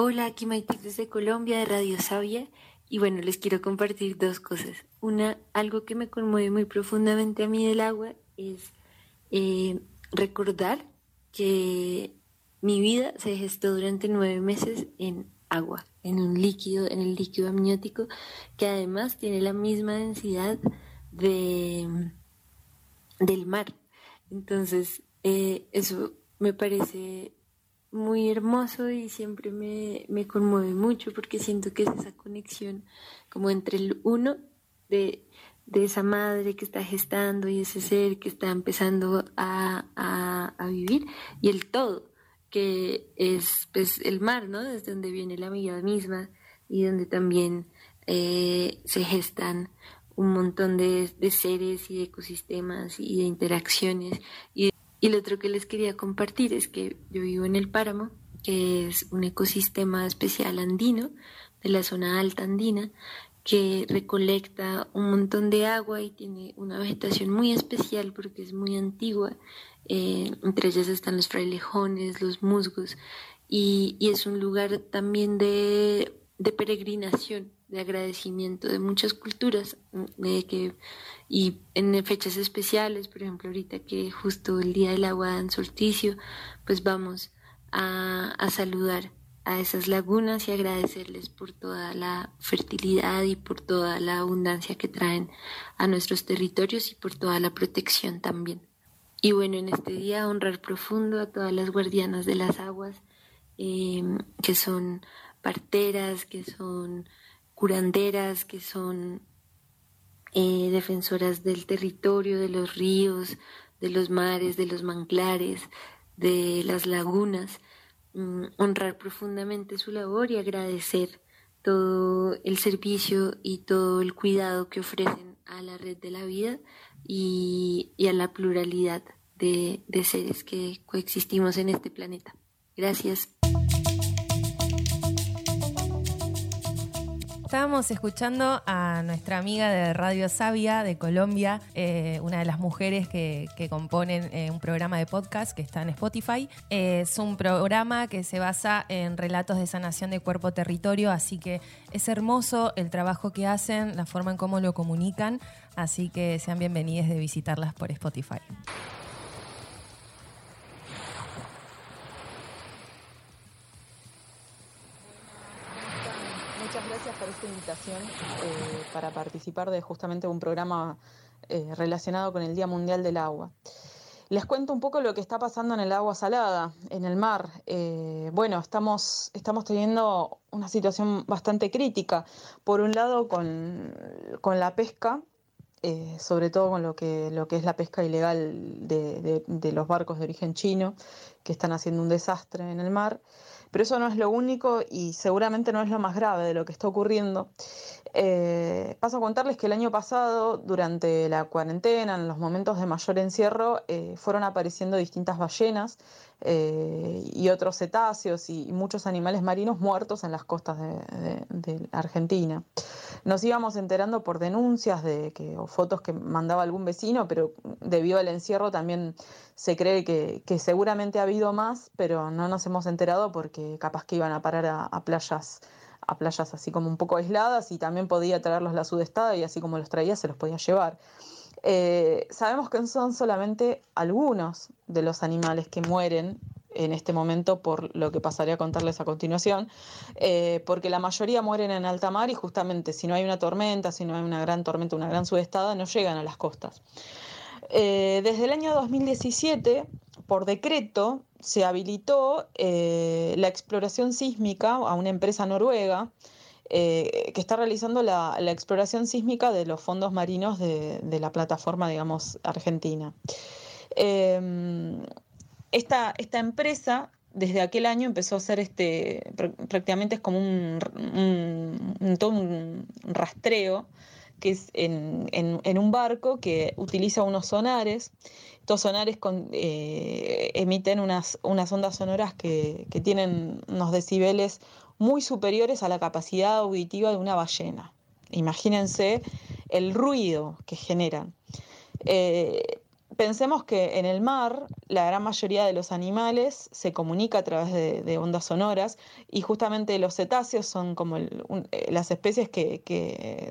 Hola, aquí Maite desde Colombia de Radio Sabia y bueno, les quiero compartir dos cosas. Una, algo que me conmueve muy profundamente a mí del agua es eh, recordar que mi vida se gestó durante nueve meses en agua, en un líquido, en el líquido amniótico, que además tiene la misma densidad de, del mar. Entonces, eh, eso me parece muy hermoso y siempre me, me, conmueve mucho porque siento que es esa conexión como entre el uno de, de esa madre que está gestando y ese ser que está empezando a, a, a vivir y el todo que es pues, el mar, ¿no? Desde donde viene la vida misma y donde también eh, se gestan un montón de, de, seres y ecosistemas y de interacciones. Y, y lo otro que les quería compartir es que yo vivo en el páramo, que es un ecosistema especial andino, de la zona alta andina, que recolecta un montón de agua y tiene una vegetación muy especial porque es muy antigua. Eh, entre ellas están los frailejones, los musgos, y, es un lugar también de, peregrinación, de agradecimiento de muchas culturas, de que, y en fechas especiales, por ejemplo, ahorita que justo el Día del Agua en solsticio, pues vamos a, a saludar a esas lagunas y agradecerles por toda la fertilidad y por toda la abundancia que traen a nuestros territorios y por toda la protección también. Y bueno, en este día honrar profundo a todas las guardianas de las aguas, eh, que son parteras, que son curanderas, que son eh, defensoras del territorio, de los ríos, de los mares, de los manglares, de las lagunas Mm, honrar profundamente su labor y agradecer todo el servicio y todo el cuidado que ofrecen a la red de la vida y, a la pluralidad de seres que coexistimos en este planeta. Gracias. Estábamos escuchando a nuestra amiga de Radio Sabia de Colombia, eh, una de las mujeres que, que componen eh, un programa de podcast que está en Spotify. Eh, es un programa que se basa en relatos de sanación de cuerpo-territorio, así que es hermoso el trabajo que hacen, la forma en cómo lo comunican, así que sean bienvenidos de visitarlas por Spotify. por invitación eh, para participar de justamente un programa eh, relacionado con el Día Mundial del Agua. Les cuento un poco lo que está pasando en el agua salada, en el mar. Eh, bueno, estamos, estamos teniendo una situación bastante crítica. Por un lado, con, con la pesca, sobre todo con lo que, lo que es la pesca ilegal de, de los barcos de origen chino, que están haciendo un desastre en el mar. Pero eso no es lo único y seguramente no es lo más grave de lo que está ocurriendo. Eh, paso a contarles que el año pasado, durante la cuarentena, en los momentos de mayor encierro, eh, fueron apareciendo distintas ballenas eh, y otros cetáceos y, muchos animales marinos muertos en las costas de, Argentina. Nos íbamos enterando por denuncias de o fotos que mandaba algún vecino, pero debido al encierro también se cree que, seguramente ha habido más, pero no nos hemos enterado porque capaz que iban a parar a playas a playas así como un poco aisladas y también podía traerlos la sudestada y así como los traía se los podía llevar. Eh, sabemos que son solamente algunos de los animales que mueren en este momento por lo que pasaré a contarles a continuación, eh, porque la mayoría mueren en alta mar y justamente si no hay una tormenta, si no hay una gran tormenta, una gran sudestada, no llegan a las costas. Eh, desde el año 2017, por decreto, se habilitó eh, la exploración sísmica a una empresa noruega eh, que está realizando la, exploración sísmica de los fondos marinos de, la plataforma, digamos, argentina. Eh, esta, empresa desde aquel año empezó a hacer este, prácticamente es como un todo un rastreo que es en, en, un barco que utiliza unos sonares. Estos sonares eh, emiten unas, unas, ondas sonoras que, que, tienen unos decibeles muy superiores a la capacidad auditiva de una ballena. Imagínense el ruido que generan. Eh, pensemos que en el mar la gran mayoría de los animales se comunica a través de, ondas sonoras y justamente los cetáceos son como eh, las especies que,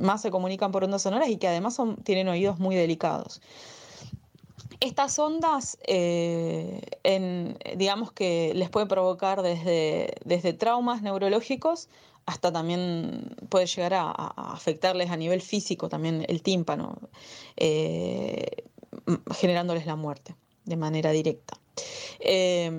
más se comunican por ondas sonoras y que además tienen oídos muy delicados. Estas ondas, eh, digamos que les puede provocar desde, desde traumas neurológicos hasta también puede llegar a, afectarles a nivel físico también el tímpano, eh, generándoles la muerte de manera directa. Eh,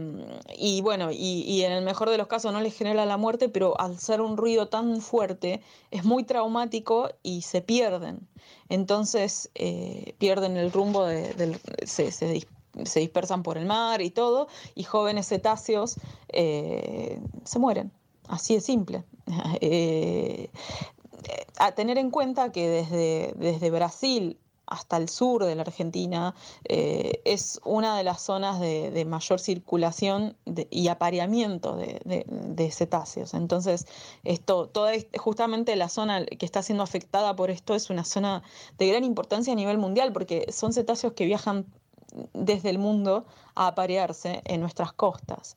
y bueno, y, en el mejor de los casos no les genera la muerte, pero al ser un ruido tan fuerte es muy traumático y se pierden. Entonces eh, pierden el rumbo, del, se, dispersan por el mar y todo, y jóvenes cetáceos se mueren. Así de simple. Eh, a tener en cuenta que desde, desde Brasil hasta el sur de la Argentina eh, es una de las zonas de, mayor circulación y apareamiento de, cetáceos. Entonces, esto, toda justamente la zona que está siendo afectada por esto es una zona de gran importancia a nivel mundial, porque son cetáceos que viajan desde el mundo a aparearse en nuestras costas.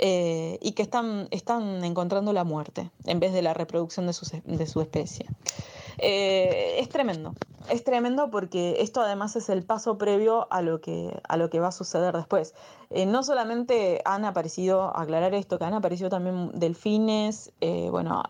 Eh, y que están, están encontrando la muerte en vez de la reproducción de su, de su especie. Eh, es tremendo, es tremendo porque esto además es el paso previo a lo que, a lo que va a suceder después. Eh, no solamente han aparecido, aclarar esto, que han aparecido también delfines, bueno,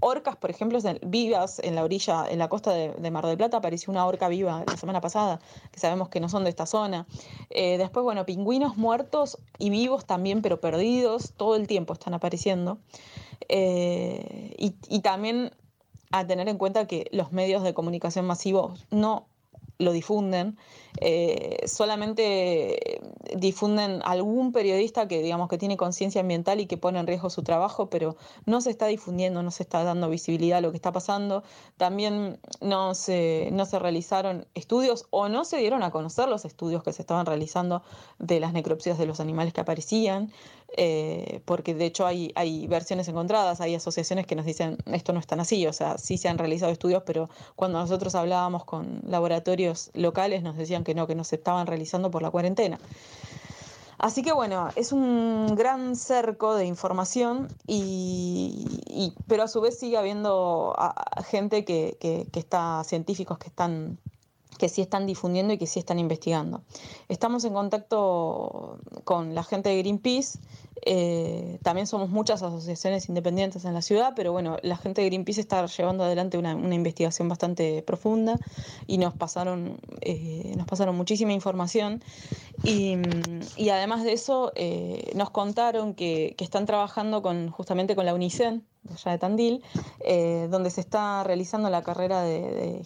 orcas, por ejemplo, vivas en la orilla, en la costa de, Mar del Plata, apareció una orca viva la semana pasada, que sabemos que no son de esta zona. Eh, después, bueno, pingüinos muertos y vivos también, pero perdidos, todo el tiempo están apareciendo. Eh, y también a tener en cuenta que los medios de comunicación masivos no lo difunden, eh, solamente difunden algún periodista que digamos que tiene conciencia ambiental y que pone en riesgo su trabajo, pero no se está difundiendo, no se está dando visibilidad a lo que está pasando. También no se, no se realizaron estudios o no se dieron a conocer los estudios que se estaban realizando de las necropsias de los animales que aparecían. Eh, porque de hecho hay, versiones encontradas, hay asociaciones que nos dicen esto no es tan así, o sea, sí se han realizado estudios, pero cuando nosotros hablábamos con laboratorios locales nos decían que no, que no se estaban realizando por la cuarentena. Así que bueno, es un gran cerco de información, y, pero a su vez sigue habiendo gente que, que, que está, científicos que están que sí están difundiendo y que sí están investigando. Estamos en contacto con la gente de Greenpeace, eh, también somos muchas asociaciones independientes en la ciudad, pero bueno, la gente de Greenpeace está llevando adelante una, investigación bastante profunda y nos pasaron, eh, nos pasaron muchísima información. Y, además de eso eh, nos contaron que, que, están trabajando con, justamente con la UNICEN, allá de Tandil, eh, donde se está realizando la carrera de,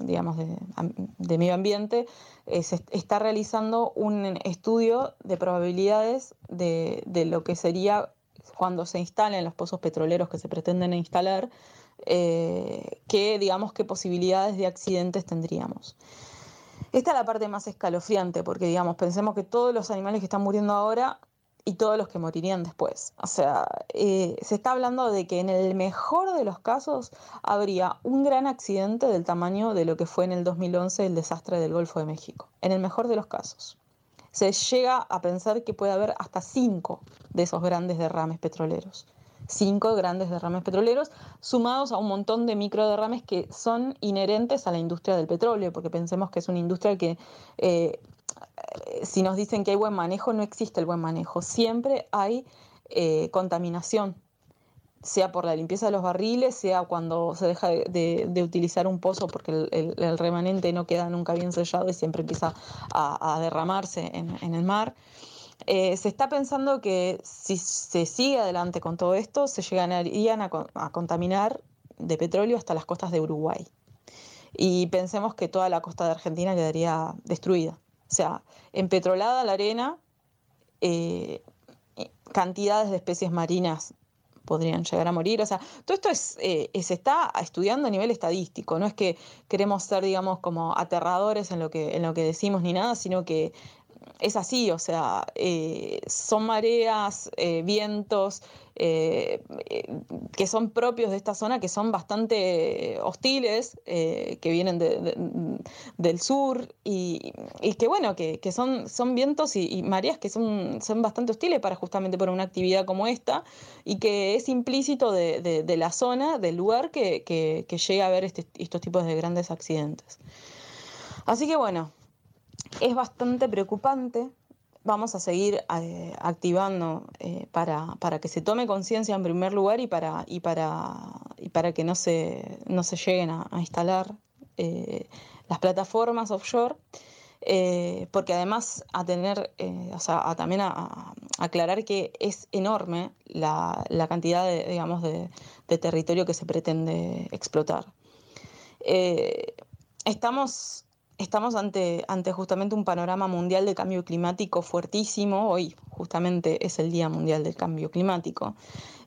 digamos, de, medio ambiente, está realizando un estudio de probabilidades de, lo que sería cuando se instalen los pozos petroleros que se pretenden instalar, eh, qué, digamos, qué posibilidades de accidentes tendríamos. Esta es la parte más escalofriante, porque digamos, pensemos que todos los animales que están muriendo ahora y todos los que morirían después. O sea, eh, se está hablando de que en el mejor de los casos habría un gran accidente del tamaño de lo que fue en el 2011 el desastre del Golfo de México. En el mejor de los casos. Se llega a pensar que puede haber hasta cinco de esos grandes derrames petroleros. Cinco grandes derrames petroleros sumados a un montón de micro derrames que son inherentes a la industria del petróleo, porque pensemos que es una industria que eh, si nos dicen que hay buen manejo, no existe el buen manejo. Siempre hay eh, contaminación, sea por la limpieza de los barriles, sea cuando se deja de, utilizar un pozo porque el, remanente no queda nunca bien sellado y siempre empieza a, derramarse en, el mar. Eh, se está pensando que si se sigue adelante con todo esto, se llegarían a contaminar de petróleo hasta las costas de Uruguay. Y pensemos que toda la costa de Argentina quedaría destruida. O sea, empetrolada la arena, eh, cantidades de especies marinas podrían llegar a morir. O sea, todo esto es, eh, se está estudiando a nivel estadístico. No es que queremos ser, digamos, como aterradores en lo que, en lo que decimos ni nada, sino que es así, o sea, eh, son mareas, eh, vientos eh, que son propios de esta zona, que son bastante hostiles, que vienen del sur y, que bueno, que, son, son vientos y, mareas que son, son bastante hostiles para justamente para una actividad como esta y que es implícito de, la zona, del lugar que, que, llega a haber este, estos tipos de grandes accidentes. Así que bueno, es bastante preocupante. Vamos a seguir eh, activando eh, para, que se tome conciencia en primer lugar y para, y para, y para que no se, no se lleguen a, instalar eh, las plataformas offshore. porque además a tener, o sea, a también a, aclarar que es enorme la, cantidad de, digamos, de, de, territorio que se pretende explotar. estamos estamos ante, justamente un panorama mundial de cambio climático fuertísimo. Hoy justamente es el Día Mundial del Cambio Climático,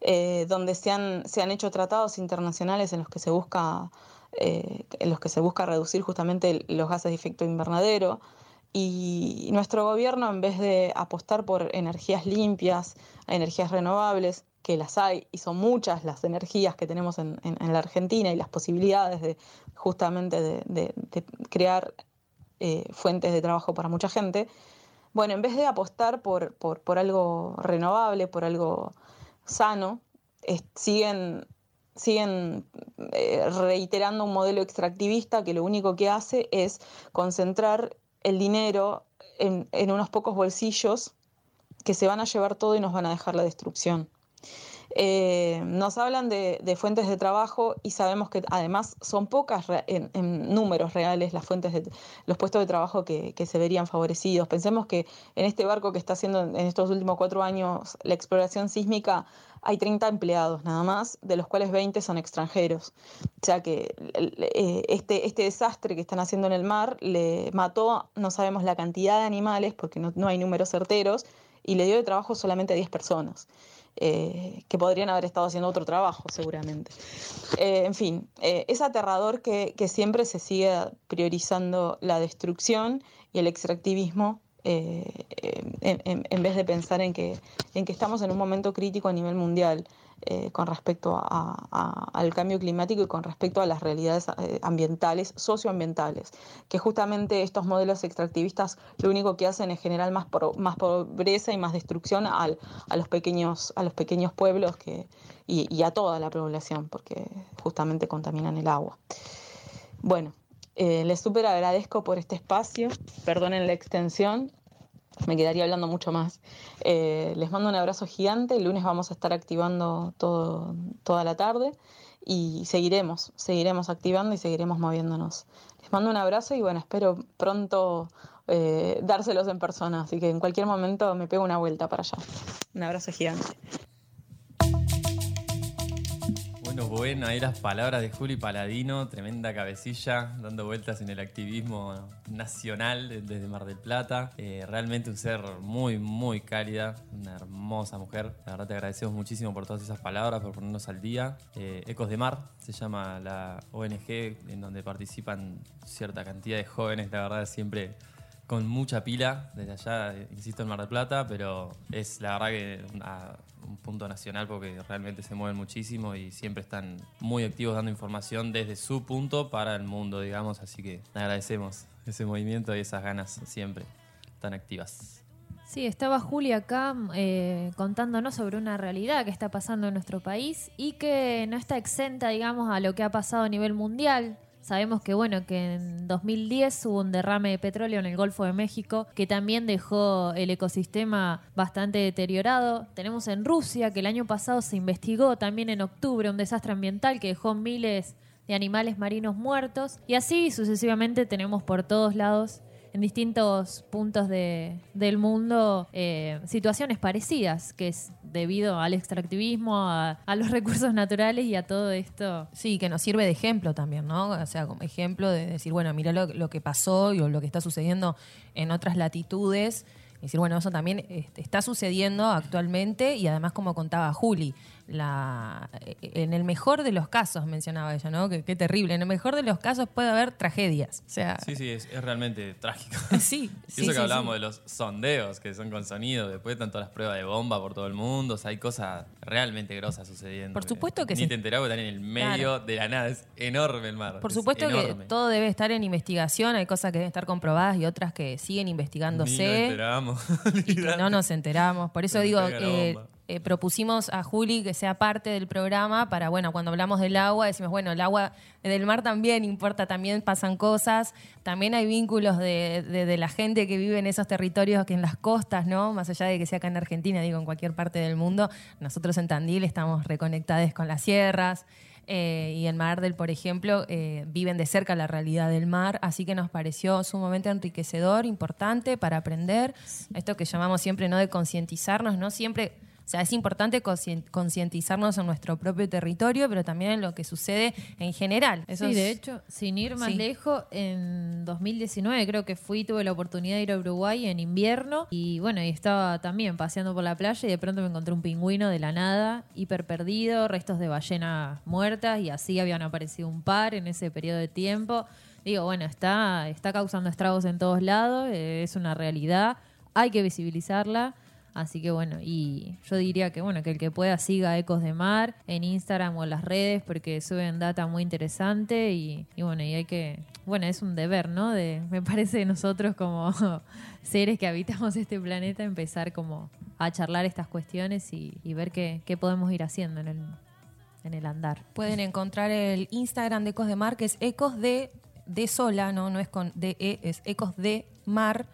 eh, donde se han, se han hecho tratados internacionales en los que se busca, eh, en los que se busca reducir justamente los gases de efecto invernadero. Y nuestro gobierno, en vez de apostar por energías limpias, energías renovables, que las hay y son muchas las energías que tenemos en, la Argentina y las posibilidades de justamente de, crear eh, fuentes de trabajo para mucha gente, bueno, en vez de apostar por, por, algo renovable, por algo sano, siguen, siguen eh, reiterando un modelo extractivista que lo único que hace es concentrar el dinero en, en unos pocos bolsillos que se van a llevar todo y nos van a dejar la destrucción. Eh, nos hablan de, fuentes de trabajo y sabemos que además son pocas en, números reales las fuentes de los puestos de trabajo que, se verían favorecidos. Pensemos que en este barco que está haciendo en estos últimos cuatro años la exploración sísmica hay 30 empleados nada más, de los cuales 20 son extranjeros. O sea que eh, este, este desastre que están haciendo en el mar le mató, no sabemos la cantidad de animales porque no, no hay números certeros, y le dio de trabajo solamente a 10 personas. Eh, que podrían haber estado haciendo otro trabajo seguramente. Eh, en fin, eh, es aterrador que, siempre se siga priorizando la destrucción y el extractivismo en, vez de pensar en que, en que estamos en un momento crítico a nivel mundial. Eh, con respecto al cambio climático y con respecto a las realidades eh, ambientales, socioambientales, que justamente estos modelos extractivistas lo único que hacen es generar más, más pobreza y más destrucción a, los pequeños, a los pequeños pueblos que, y, a toda la población, porque justamente contaminan el agua. Bueno, eh, les súper agradezco por este espacio, perdonen la extensión, me quedaría hablando mucho más. Eh, les mando un abrazo gigante. El lunes vamos a estar activando toda la tarde y seguiremos, seguiremos activando y seguiremos moviéndonos. Les mando un abrazo y bueno, espero pronto eh, dárselos en persona. Así que en cualquier momento me pego una vuelta para allá. Un abrazo gigante. Bueno, bueno, ahí las palabras de Juli Paladino, tremenda cabecilla, dando vueltas en el activismo nacional desde Mar del Plata. Eh, realmente un ser muy, muy cálida, una hermosa mujer. La verdad te agradecemos muchísimo por todas esas palabras, por ponernos al día. Eh, Ecos de Mar se llama la ONG en donde participan cierta cantidad de jóvenes, la verdad siempre con mucha pila desde allá, insisto, en Mar del Plata, pero es la verdad que un punto nacional porque realmente se mueven muchísimo y siempre están muy activos dando información desde su punto para el mundo, digamos, así que agradecemos ese movimiento y esas ganas siempre tan activas. Sí, estaba Julia acá eh, contándonos sobre una realidad que está pasando en nuestro país y que no está exenta, digamos, a lo que ha pasado a nivel mundial. Sabemos que bueno, que en 2010 hubo un derrame de petróleo en el Golfo de México que también dejó el ecosistema bastante deteriorado. Tenemos en Rusia que el año pasado se investigó también en octubre un desastre ambiental que dejó miles de animales marinos muertos y así sucesivamente tenemos por todos lados en distintos puntos de, del mundo eh, situaciones parecidas, que es debido al extractivismo, a, los recursos naturales y a todo esto. Sí, que nos sirve de ejemplo también, ¿no? O sea, como ejemplo de decir, bueno, mira lo, que pasó y lo que está sucediendo en otras latitudes decir, bueno, eso también este, está sucediendo actualmente y además como contaba Juli, la, en el mejor de los casos, mencionaba ella, ¿no? Qué, terrible. En el mejor de los casos puede haber tragedias. O sea, sí, sí, es, realmente trágico. Sí. y eso que hablábamos de los sondeos, que son con sonido, después tanto las pruebas de bomba por todo el mundo, o sea, hay cosas realmente grosas sucediendo. Por supuesto que, Ni te enterás que están en el medio de la nada, es enorme el mar. Por supuesto que todo debe estar en investigación, hay cosas que deben estar comprobadas y otras que siguen investigándose. Ni nos enteramos. y que no nos enteramos. Por eso digo que eh, propusimos a Juli que sea parte del programa para, bueno, cuando hablamos del agua, decimos, bueno, el agua del mar también importa, también pasan cosas, también hay vínculos de, la gente que vive en esos territorios, que en las costas, ¿no? Más allá de que sea acá en Argentina, digo, en cualquier parte del mundo, nosotros en Tandil estamos reconectados con las sierras. Eh, y en Mar del, por ejemplo, eh, viven de cerca la realidad del mar, así que nos pareció sumamente enriquecedor, importante para aprender esto que llamamos siempre no de concientizarnos, no siempre o sea, es importante concientizarnos en nuestro propio territorio, pero también en lo que sucede en general. sí, de hecho, sin ir más lejos, en 2019 creo que fui, tuve la oportunidad de ir a Uruguay en invierno y bueno, y estaba también paseando por la playa y de pronto me encontré un pingüino de la nada, hiper perdido, restos de ballenas muertas y así habían aparecido un par en ese periodo de tiempo. Digo, bueno, está, está causando estragos en todos lados, eh, es una realidad, hay que visibilizarla Así que bueno, y yo diría que bueno, que el que pueda siga Ecos de Mar en Instagram o en las redes porque suben data muy interesante y, bueno, y hay que, bueno, es un deber, ¿no? De, me parece de nosotros como seres que habitamos este planeta empezar como a charlar estas cuestiones y, ver qué, qué podemos ir haciendo en el, en el andar. Pueden encontrar el Instagram de Ecos de Mar, que es Ecos de, de sola, ¿no? No es con DE, es Ecos de Mar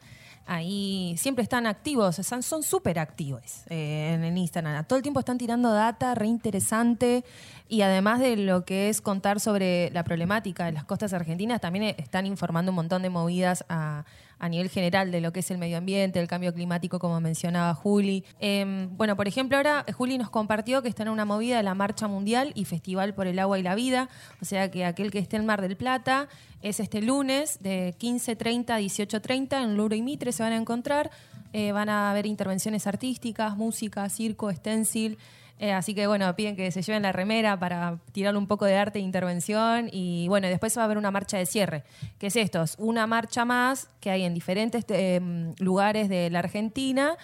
ahí siempre están activos, son súper activos eh, en el Instagram. Todo el tiempo están tirando data re interesante y además de lo que es contar sobre la problemática de las costas argentinas, también están informando un montón de movidas a, nivel general de lo que es el medio ambiente, el cambio climático, como mencionaba Juli. Em, bueno, por ejemplo, ahora Juli nos compartió que está en una movida de la Marcha Mundial y Festival por el Agua y la Vida, o sea que aquel que esté en Mar del Plata es este lunes de 15.30 a 18.30 en Luro y Mitre se van a encontrar. Eh, van a haber intervenciones artísticas, música, circo, stencil. Eh, así que bueno, piden que se lleven la remera para tirar un poco de arte e intervención. Y bueno, después va a haber una marcha de cierre. ¿Qué es esto? Es una marcha más que hay en diferentes eh, lugares de la Argentina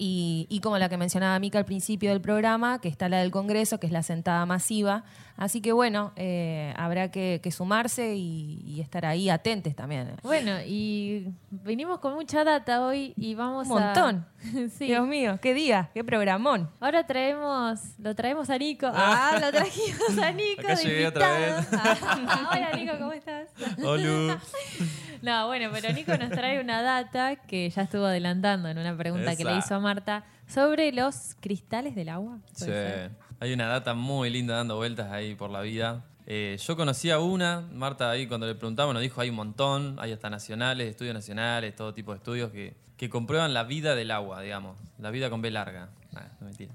y, como la que mencionaba Mica al principio del programa, que está la del Congreso, que es la sentada masiva. Así que bueno, eh, habrá que, sumarse y, estar ahí atentes también. Bueno, y venimos con mucha data hoy y vamos Un montón. Dios mío, qué día, qué programón. Ahora traemos, lo traemos a Nico. Ah, lo trajimos a Nico. Acá llegué otra vez. hola Nico, ¿cómo estás? Hola. No, bueno, pero Nico nos trae una data que ya estuvo adelantando en una pregunta que le hizo a Marta sobre los cristales del agua. Sí, hay una data muy linda dando vueltas ahí por la vida. Eh, yo conocía una, Marta ahí cuando le preguntamos nos dijo hay un montón, hay hasta nacionales, estudios nacionales, todo tipo de estudios que, que comprueban la vida del agua, digamos, la vida con B larga. no mentira.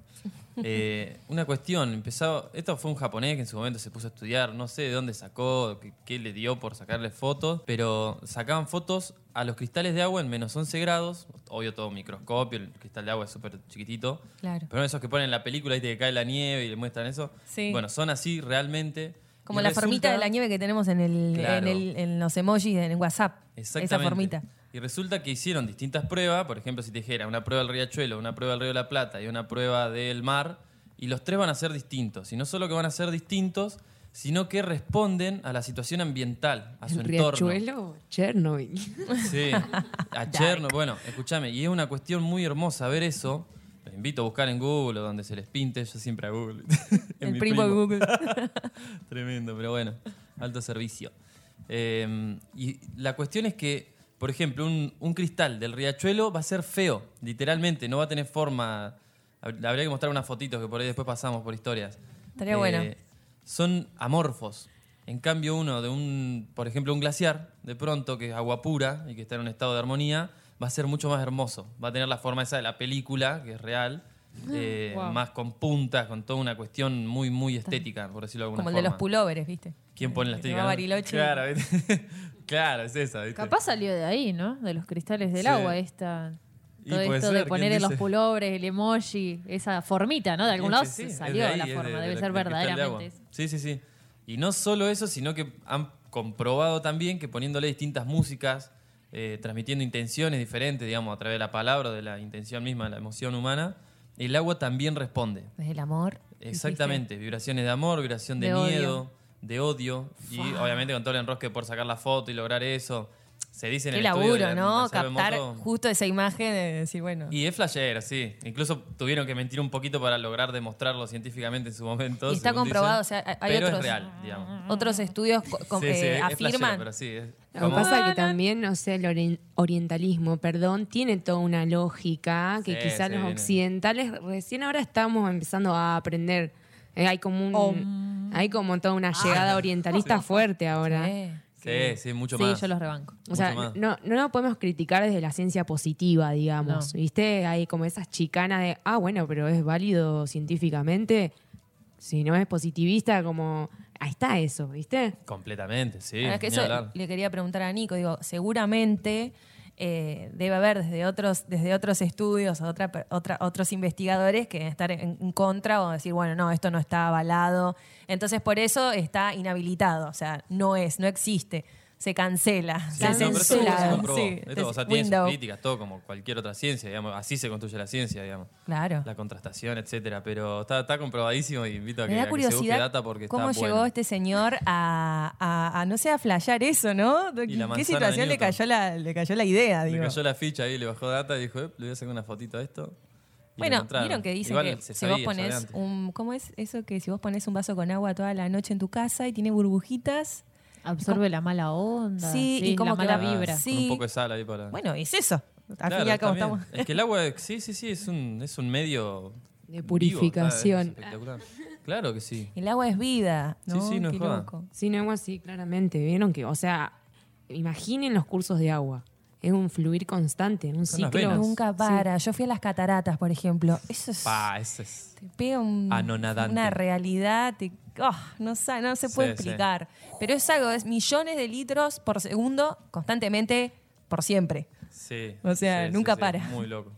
Eh, una cuestión, empezó, esto fue un japonés que en su momento se puso a estudiar, no sé de dónde sacó, qué, le dio por sacarle fotos, pero sacaban fotos a los cristales de agua en menos 11 grados, obvio todo microscopio, el cristal de agua es súper chiquitito, claro. pero esos que ponen en la película, ¿viste? que cae la nieve y le muestran eso, bueno, son así realmente. Como la formita de la nieve que tenemos en, el, en, los emojis en WhatsApp. Esa formita. Y resulta que hicieron distintas pruebas, por ejemplo, si te dijera una prueba del riachuelo, una prueba del río de la Plata y una prueba del mar, y los tres van a ser distintos. Y no solo que van a ser distintos, sino que responden a la situación ambiental, a su ¿El entorno. Riachuelo, Chernobyl. Sí, a Chernobyl. Bueno, escúchame, y es una cuestión muy hermosa ver eso. Les invito a buscar en Google o donde se les pinte, yo siempre a Google. El primo, de Google. Tremendo, pero bueno, alto servicio. Eh, y la cuestión es que por ejemplo, un, cristal del riachuelo va a ser feo, literalmente, no va a tener forma. Habría que mostrar unas fotitos que por ahí después pasamos por historias. Estaría bueno. Eh, son amorfos. En cambio, uno de un, por ejemplo, un glaciar, de pronto, que es agua pura y que está en un estado de armonía, va a ser mucho más hermoso. Va a tener la forma esa de la película, que es real, eh, más con puntas, con toda una cuestión muy, muy estética, por decirlo de alguna forma. Como el de los pulóveres, ¿viste? ¿Quién pone la estética? Bariloche. Claro, claro, es esa. ¿viste? Capaz salió de ahí, ¿no? De los cristales del agua esta... Todo esto ser, de ¿quién poner en los pulobres, el emoji, esa formita, ¿no? De algún Es lado sí, es salió de ahí, la es forma, de- debe de- ser de verdaderamente. agua. Sí, sí, sí. Y no solo eso, sino que han comprobado también que poniéndole distintas músicas, eh, transmitiendo intenciones diferentes, digamos, a través de la palabra, de la intención misma, de la emoción humana, el agua también responde. Desde el amor. Exactamente, vibraciones de amor, vibración de, De odio. De odio, y obviamente con todo el enrosque por sacar la foto y lograr eso. Se dice en Qué el estudio laburo, de ¿no? Captar justo esa imagen de decir, bueno. y es flashero, sí. Incluso tuvieron que mentir un poquito para lograr demostrarlo científicamente en su momento. Y está según comprobado, dicen. o sea, hay pero otros- es real, digamos. Otros estudios co- co- Sí, eh, sí, es flashero, afirman. pero sí, es Lo que como- pasa que también, no sé, el ori- orientalismo, perdón, tiene toda una lógica que Sí, quizás sí, los viene. occidentales recién ahora estamos empezando a aprender. Eh, hay como un, hay como toda una llegada orientalista fuerte ahora. Sí, sí, mucho Sí, más. yo los rebanco. O sea, Mucho más. no, no lo podemos criticar desde la ciencia positiva, digamos. No. ¿Viste? Hay como esas chicanas de, ah, bueno, pero es válido científicamente. Si no es positivista, como, ahí está eso, ¿viste? Completamente, sí. Ahora, es que ni eso hablar. le quería preguntar a Nico. Digo, seguramente eh, debe haber desde otros, desde otros estudios, otra, otra, otros investigadores que deben estar en contra o decir, bueno, no, esto no está avalado. Entonces, por eso está inhabilitado. O sea, no es, no existe. Se cancela. Sí, no, pero censura. se comprobó. Sí, Esto, o sea, tiene sus críticas, todo como cualquier otra ciencia, digamos. Así se construye la ciencia, digamos. Claro. La contrastación, etcétera. Pero está, está comprobadísimo y invito a que, Me da a que se busque data porque cómo está llegó bueno. este señor a, a- a, no sé, a flashear eso, ¿no? ¿Qué situación le cayó la, le cayó la idea, Le digo? cayó la ficha ahí, le bajó data y dijo, "Eh, le voy a sacar una fotito a esto. Bueno, vieron que dicen Igual que se si vos antes. un. ¿Cómo es eso? Que si vos pones un vaso con agua toda la noche en tu casa y tiene burbujitas. Absorbe la mala onda. Sí, y como la que mala vibra. sí. Con un poco de sal ahí para... Bueno, es eso. Al Claro, fin y al cabo estamos. Es que el agua, sí, sí, sí, es un, es un medio... De vivo, purificación. espectacular. Claro que sí. El agua es vida, ¿no? Sí, sí, no es Qué loco. Sin agua, sí, claramente. Vieron que, o sea, imaginen los cursos de agua. Es un fluir constante, un Son las ciclo. venas. Nunca para. Yo fui a las cataratas, por ejemplo. Eso es. Pa, ese es... te pega un- Anonadante. una realidad, te- ah, no, sa- no se puede Sí, sí. explicar. Pero es algo, es millones de litros por segundo, constantemente, por siempre. Sí. O sea, sí, sí, nunca sí, para. Muy loco.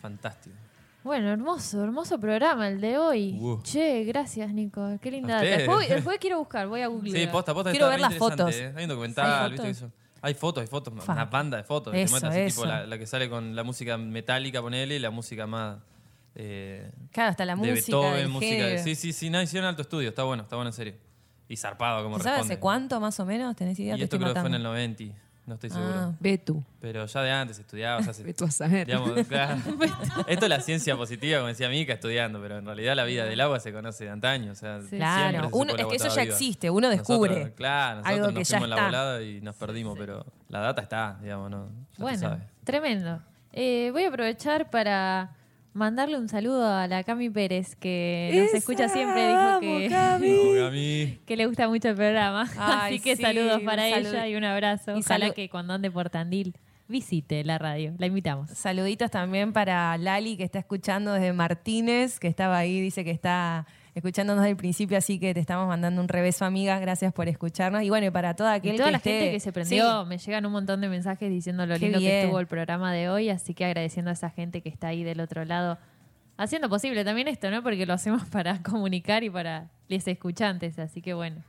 Fantástico. Bueno, hermoso, hermoso programa el de hoy. Uh. Che, gracias, Nico. Qué linda A data. ustedes. Después, después quiero buscar, voy a googlear. Sí, posta, posta. Quiero está ver re las interesante, fotos. ¿eh? Hay un documental, ¿Hay ¿viste fotos? eso? Hay fotos, hay fotos, Fa. una banda de fotos. te Eso, muestran así, tipo la, la que sale con la música metálica, ponele, y la música más... eh, Claro, hasta la de música. Beethoven, música... género. Sí, sí, sí, no, hicieron alto estudio, está bueno, está bueno en serio. Y zarpado como ¿Se sabe responde. hace cuánto más o menos? ¿Tenés idea? Y Te esto creo que fue en el matando. 90, no estoy seguro. Ah. Ve tú, Pero ya de antes estudiaba, o sea, se- a saber. digamos, claro. Esto es la ciencia positiva, como decía Mica, estudiando, pero en realidad la vida del agua se conoce de antaño. O sea, Claro, se uno, es que eso ya viva. existe, uno descubre. Nosotros, claro, nosotros algo nos que ya fuimos en la volada y nos perdimos, pero la data está, digamos, ¿no? Ya Bueno, tremendo. Eh, voy a aprovechar para mandarle un saludo a la Cami Pérez, que nos ¡Esa! escucha siempre. Dijo que, que le gusta mucho el programa. Ay, Así que sí, saludos para salud- ella y un abrazo. y Ojalá que cuando ande por Tandil visite la radio. La invitamos. Saluditos también para Lali, que está escuchando desde Martínez, que estaba ahí, dice que está escuchándonos desde el principio, así que te estamos mandando un rebeso, amiga. Gracias por escucharnos. Y bueno, y para toda aquel Y toda que la esté- gente que se prendió, Sí. me llegan un montón de mensajes diciendo lo Qué lindo que estuvo el programa de hoy, así que agradeciendo a esa gente que está ahí del otro lado, haciendo posible también esto, ¿no? Porque lo hacemos para comunicar y para les escuchantes, así que bueno,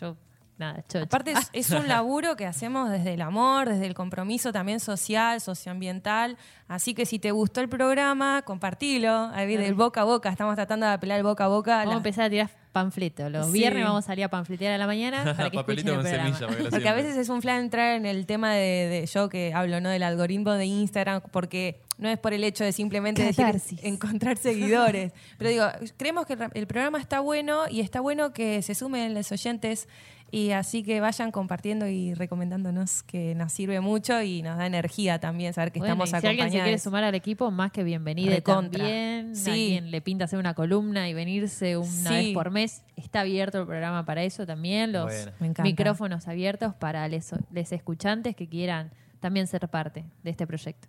yo, nada, chocho. Aparte es, es un laburo que hacemos desde el amor, desde el compromiso también social, socioambiental. Así que si te gustó el programa, compartilo. Ahí del boca a boca, estamos tratando de apelar el boca a boca. Vamos a La- empezar a tirar panfletos. Los Sí. viernes vamos a salir a panfletear a la mañana para que escuchen Papelito el con programa. semilla. porque Porque a veces es un flan entrar en el tema de, de yo que hablo, ¿no? Del algoritmo de Instagram, porque no es por el hecho de simplemente decir encontrar seguidores. Pero digo, creemos que el programa está bueno y está bueno que se sumen los oyentes y así que vayan compartiendo y recomendándonos que nos sirve mucho y nos da energía también saber que Bueno, estamos y si alguien se quiere acompañados. sumar al equipo, más que bienvenida también. Sí. A quien le pinta hacer una columna y venirse una Sí. vez por mes, está abierto el programa para eso también. Los Bueno. Micrófonos abiertos para les, les escuchantes que quieran también ser parte de este proyecto.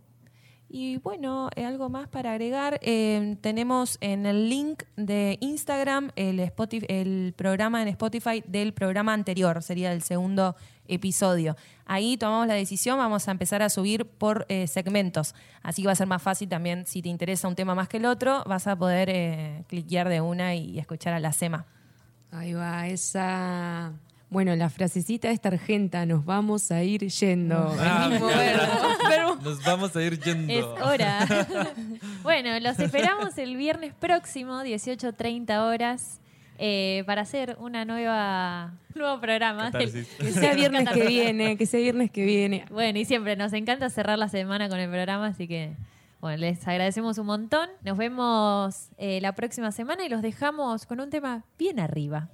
Y bueno, eh, algo más para agregar. Eh, tenemos en el link de Instagram el, Spotify, el programa en Spotify del programa anterior, sería el segundo episodio. Ahí tomamos la decisión, vamos a empezar a subir por eh, segmentos. Así va a ser más fácil también, si te interesa un tema más que el otro, vas a poder eh, cliquear de una y escuchar a la SEMA. Ahí va, esa. Bueno, la frasecita esta argenta, nos vamos a ir yendo. Ah, verbo. Nos vamos a ir yendo. Es hora. bueno, los esperamos el viernes próximo, 18.30 horas, eh, para hacer una nueva nuevo programa. Que sea viernes que viene, que sea viernes que viene. Bueno, y siempre nos encanta cerrar la semana con el programa, así que bueno, les agradecemos un montón. Nos vemos eh, la próxima semana y los dejamos con un tema bien arriba.